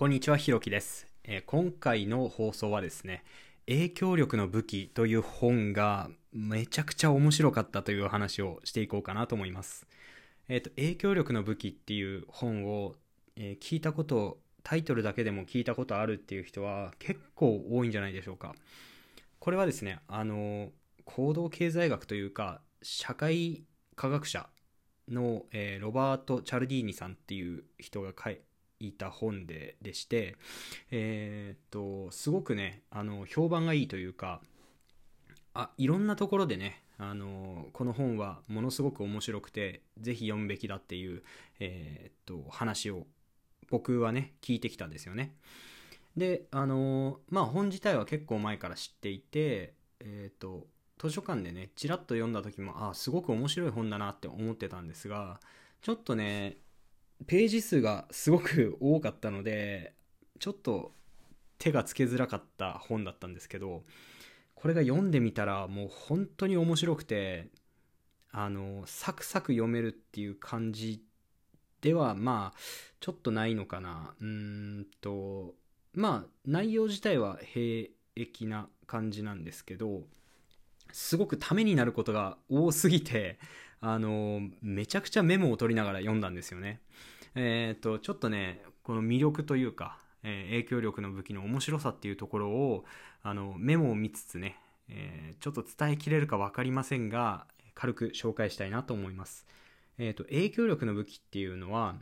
こんにちは、ひろきです、えー今回の放送はですね、影響力の武器という本がめちゃくちゃ面白かったという話をしていこうかなと思います。えっ、と、影響力の武器っていう本を、えー聞いたこと、タイトルだけでも聞いたことあるっていう人は結構多いんじゃないでしょうか。これはですね、あの、行動経済学というか、社会科学者の、えーロバート・チャルディーニさんっていう人が書いいた本ででして、えーっとすごくねあの評判がいいというかあいろんなところでねあのこの本はものすごく面白くてぜひ読むべきだっていう、えーっと話を僕はね聞いてきたんですよね。であのまあ本自体は結構前から知っていてえーっと図書館でねちらっと読んだ時もあすごく面白い本だなって思ってたんですがちょっとねページ数がすごく多かったのでちょっと手がつけづらかった本だったんですけどこれが読んでみたらもう本当に面白くてあのサクサク読めるっていう感じではまあちょっとないのかな。うんとまあ内容自体は平易な感じなんですけどすごくためになることが多すぎてあのめちゃくちゃメモを取りながら読んだんですよね。えっ、とちょっとねこの魅力というか、えー影響力の武器の面白さっていうところをあのメモを見つつね、えーちょっと伝えきれるか分かりませんが軽く紹介したいなと思います。えっ、と影響力の武器っていうのは、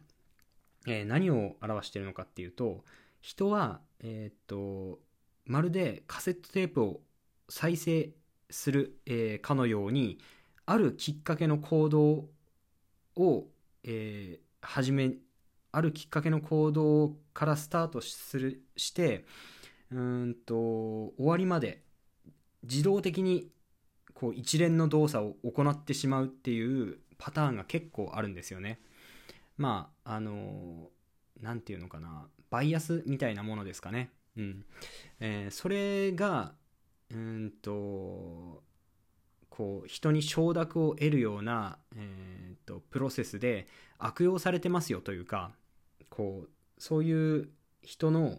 えー何を表しているのかっていうと人はえっ、とまるでカセットテープを再生する、えーかのようにあるきっかけの行動を、えー始めあるきっかけの行動からスタートするしてうんと終わりまで自動的にこう一連の動作を行ってしまうっていうパターンが結構あるんですよね。まああのなんていうのかなバイアスみたいなものですかね。うんえーそれがうんとこう人に承諾を得るような、えー、とプロセスで悪用されてますよというかこうそういう人の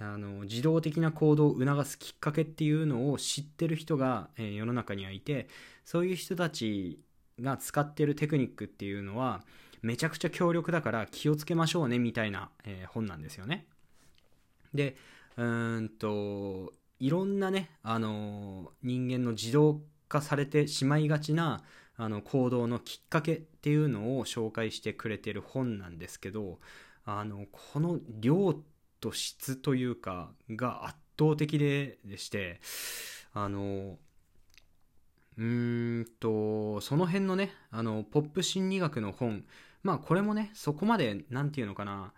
あの自動的な行動を促すきっかけっていうのを知ってる人が、えー世の中にはいてそういう人たちが使ってるテクニックっていうのはめちゃくちゃ強力だから気をつけましょうねみたいな、えー本なんですよね。でうんといろんなね、あの人間の自動化されてしまいがちなあの行動のきっかけっていうのを紹介してくれてる本なんですけどあのこの量と質というかが圧倒的ででしてあのうんとその辺のねあのポップ心理学の本まあこれもねそこまでなんていうのかな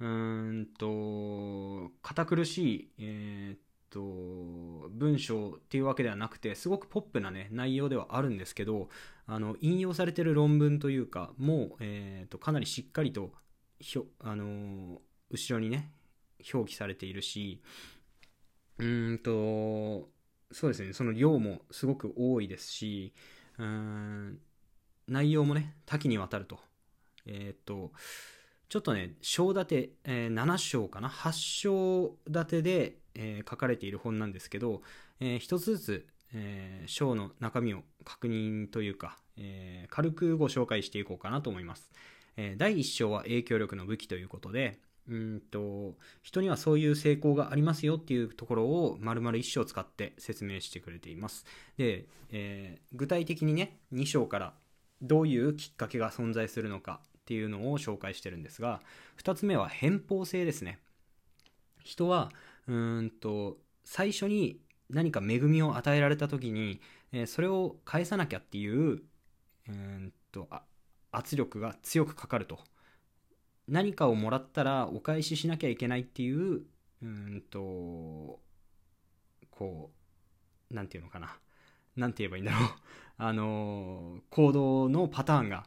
うーんと堅苦しい、えーと文章っていうわけではなくてすごくポップなね内容ではあるんですけどあの引用されてる論文というかもう、えーとかなりしっかりとひょ、あのー後ろにね表記されているしうんとそうですねその量もすごく多いですしうん内容もね多岐にわたると。えーとちょっとね章立て、えー7章かな？8章立てで、えー書かれている本なんですけど、えー一つずつ、えー章の中身を確認というか、えー軽くご紹介していこうかなと思います、えー第1章は影響力の武器ということでうんと人にはそういう成功がありますよっていうところを丸々1章使って説明してくれています。で、えー具体的にね2章からどういうきっかけが存在するのかっていうのを紹介してるんですが2つ目は偏方性ですね。人はうんと最初に何か恵みを与えられた時に、えーそれを返さなきゃっていううんと圧力が強くかかると。何かをもらったらお返ししなきゃいけないっていううんとこうなんていうのかな。なんて言えばいいんだろう。あの行動のパターンが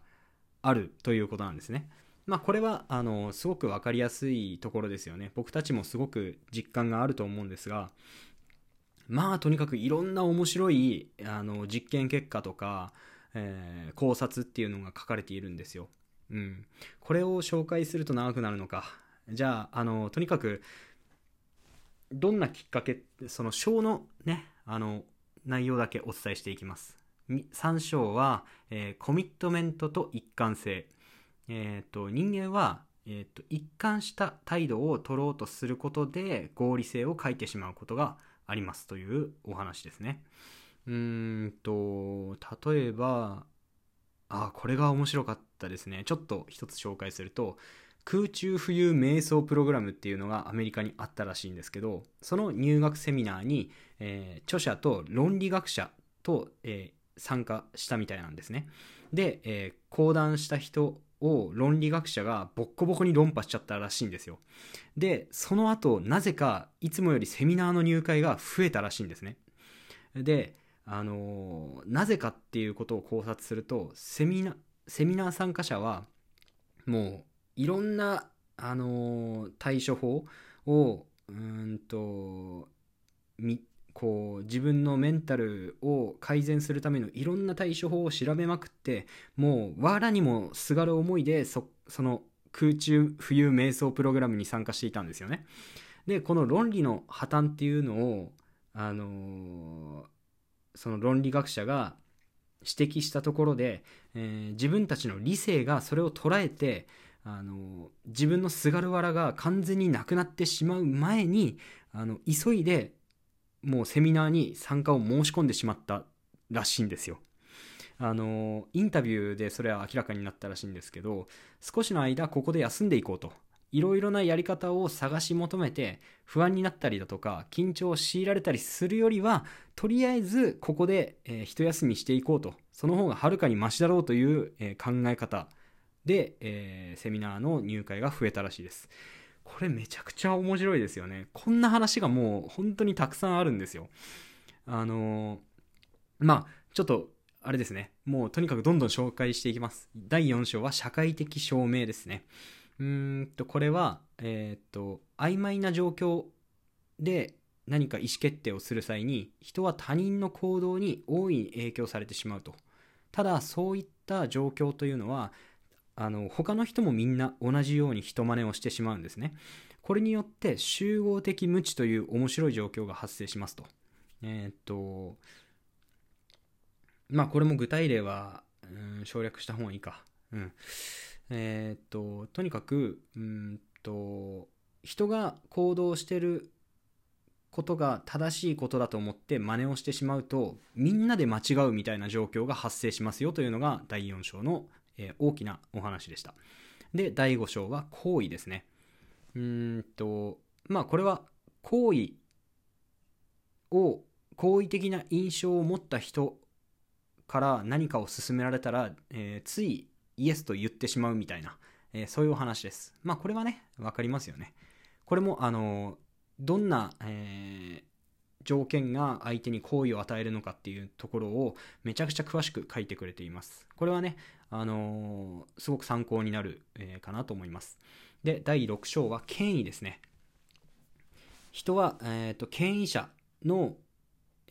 あるということなんですね。まあこれはあのすごく分かりやすいところですよね。僕たちもすごく実感があると思うんですがまあとにかくいろんな面白いあの実験結果とか、えー考察っていうのが書かれているんですよ。うん、これを紹介すると長くなるのか、じゃあ、あの、とにかく、どんなきっかけ、その章のね、あの、内容だけお伝えしていきます。3章は、えー、コミットメントと一貫性。えっ、ー、と、人間は、えっ、ー、と、一貫した態度を取ろうとすることで合理性を欠いてしまうことがありますというお話ですね。うーんと、例えば、あ、これが面白かったですね。ちょっと一つ紹介すると、空中浮遊瞑想プログラムっていうのがアメリカにあったらしいんですけど、その入学セミナーに、えー、著者と論理学者と、えー、参加したみたいなんですね。で、えー、講談した人を論理学者がボッコボコに論破しちゃったらしいんですよ。で、その後、なぜかいつもよりセミナーの入会が増えたらしいんですね。で、あのー、なぜかっていうことを考察すると、セミナ、セミナー参加者は、もう、いろんな、あのー、対処法を、うんと、み、こう、自分のメンタルを改善するためのいろんな対処法を調べまくって、もう、藁にもすがる思いで、そ、その、空中浮遊瞑想プログラムに参加していたんですよね。で、この論理の破綻っていうのを、あのーその論理学者が指摘したところで、えー、自分たちの理性がそれを捉えてあの自分のすがるわらが完全になくなってしまう前にあの急いでもうセミナーに参加を申し込んでしまったらしいんですよ。あのインタビューでそれは明らかになったらしいんですけど少しの間ここで休んでいこうと。いろいろなやり方を探し求めて不安になったりだとか緊張を強いられたりするよりはとりあえずここで、えー、一休みしていこうと。その方がはるかにマシだろうという、えー、考え方で、えー、セミナーの入会が増えたらしいです。これめちゃくちゃ面白いですよね。こんな話がもう本当にたくさんあるんですよ。あのまあちょっとあれですね。もうとにかくどんどん紹介していきます。第4章は社会的証明ですね。うんと、これは、えー、っと、曖昧な状況で何か意思決定をする際に、人は他人の行動に大いに影響されてしまうと。ただ、そういった状況というのは、あの、他の人もみんな同じように人真似をしてしまうんですね。これによって集合的無知という面白い状況が発生しますと。えー、っと、まあこれも具体例は、うん、省略した方がいいか。うん。えー、っと、とにかく、うんと、人が行動してることが正しいことだと思って真似をしてしまうと、みんなで間違うみたいな状況が発生しますよというのが第4章の、えー、大きなお話でした。で、第5章は行為ですね。うんと、まあこれは行為を、好意的な印象を持った人から何かを勧められたら、えー、ついイエスと言ってしまうみたいな、えー、そういうお話です。まあこれはね、わかりますよね。これも、あの、どんな、えー、条件が相手に好意を与えるのかっていうところをめちゃくちゃ詳しく書いてくれています。これはね、あのー、すごく参考になる、えー、かなと思います。で、第6章は権威ですね。人は、えーと、権威者の、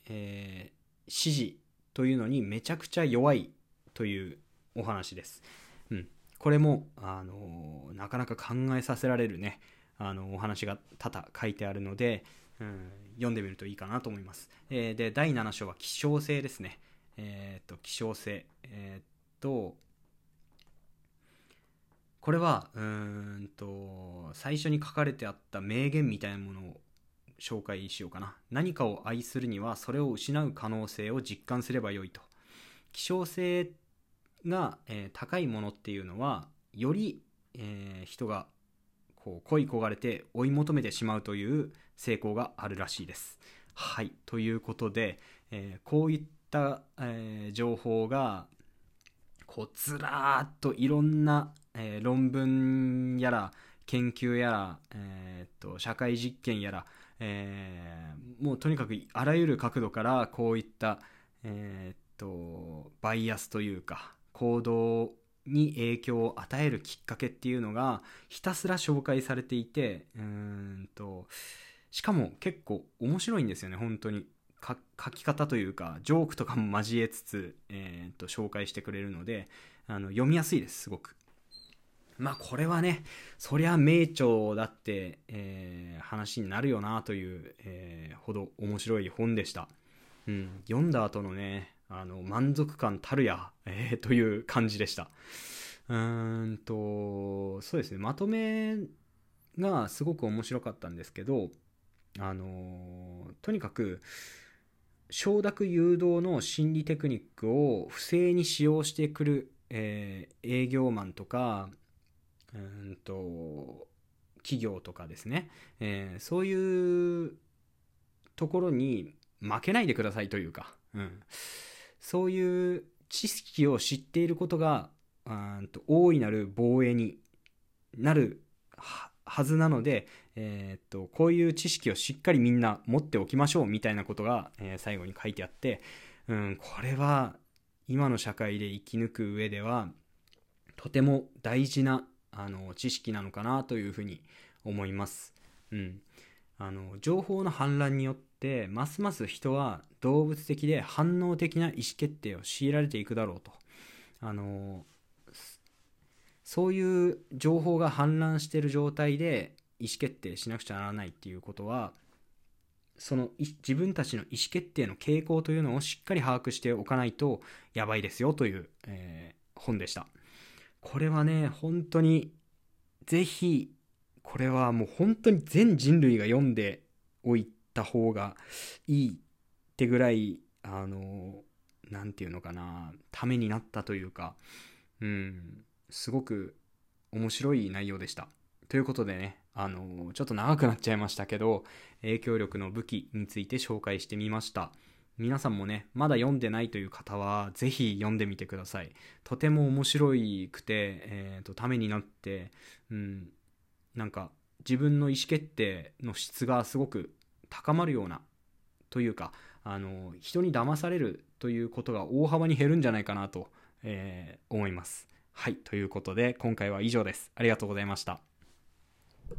え指示というのにめちゃくちゃ弱いというお話です。うん。これも、あのなかなか考えさせられるね、あのお話が多々書いてあるので、うん、読んでみるといいかなと思います。えー、で、第7章は希少性ですね。えっ、と、希少性。えっ、と、これは、うんと、最初に書かれてあった名言みたいなものを紹介しようかな。何かを愛するには、それを失う可能性を実感すればよいと。希少性が、えー、高いものっていうのはより、えー、人がこう恋焦がれて追い求めてしまうという成功があるらしいです。はいということで、えー、こういった、え情報がこうずらーっといろんな、え論文やら研究やら、えー、と社会実験やら、えもうとにかくあらゆる角度からこういった、えー、とバイアスというか行動に影響を与えるきっかけっていうのがひたすら紹介されていてうんとしかも結構面白いんですよね本当に。書き方というかジョークとかも交えつつ、えー、と紹介してくれるのであの読みやすいですすごく。まあこれはね、そりゃ名著だって、えー、話になるよなという、えー、ほど面白い本でした。うん、読んだ後のね、あの、満足感たるや、えー、という感じでした。うーんと、そうですね、まとめがすごく面白かったんですけど、あのとにかく、承諾誘導の心理テクニックを不正に使用してくる、えー、営業マンとか、うんと、企業とかですね、えー、そういうところに負けないでくださいというか、うん、そういう知識を知っていることが、うんと大いなる防衛になるはずなので、えー、と、こういう知識をしっかりみんな持っておきましょうみたいなことが、えー、最後に書いてあって、うん、これは今の社会で生き抜く上では、とても大事な、あの、知識なのかなというふうに思います。うん。あの、情報の氾濫によって、ますます人は動物的で反応的な意思決定を強いられていくだろうと。あの、そういう情報が氾濫してる状態で意思決定しなくちゃならないっていうことはその自分たちの意思決定の傾向というのをしっかり把握しておかないとやばいですよという、えー、本でしたこれはね本当にぜひこれはもう本当に全人類が読んでおいた方がいいってぐらいあの何て言うのかなためになったというかうんすごく面白い内容でした。ということでね、あのちょっと長くなっちゃいましたけど、影響力の武器について紹介してみました。皆さんもね、まだ読んでないという方は、ぜひ読んでみてください。とても面白くて、えーと、ためになって、うん、なんか自分の意思決定の質がすごく高まるような、というか、あの人に騙されるということが大幅に減るんじゃないかなと、えー、思います。はい、ということで今回は以上です。ありがとうございました。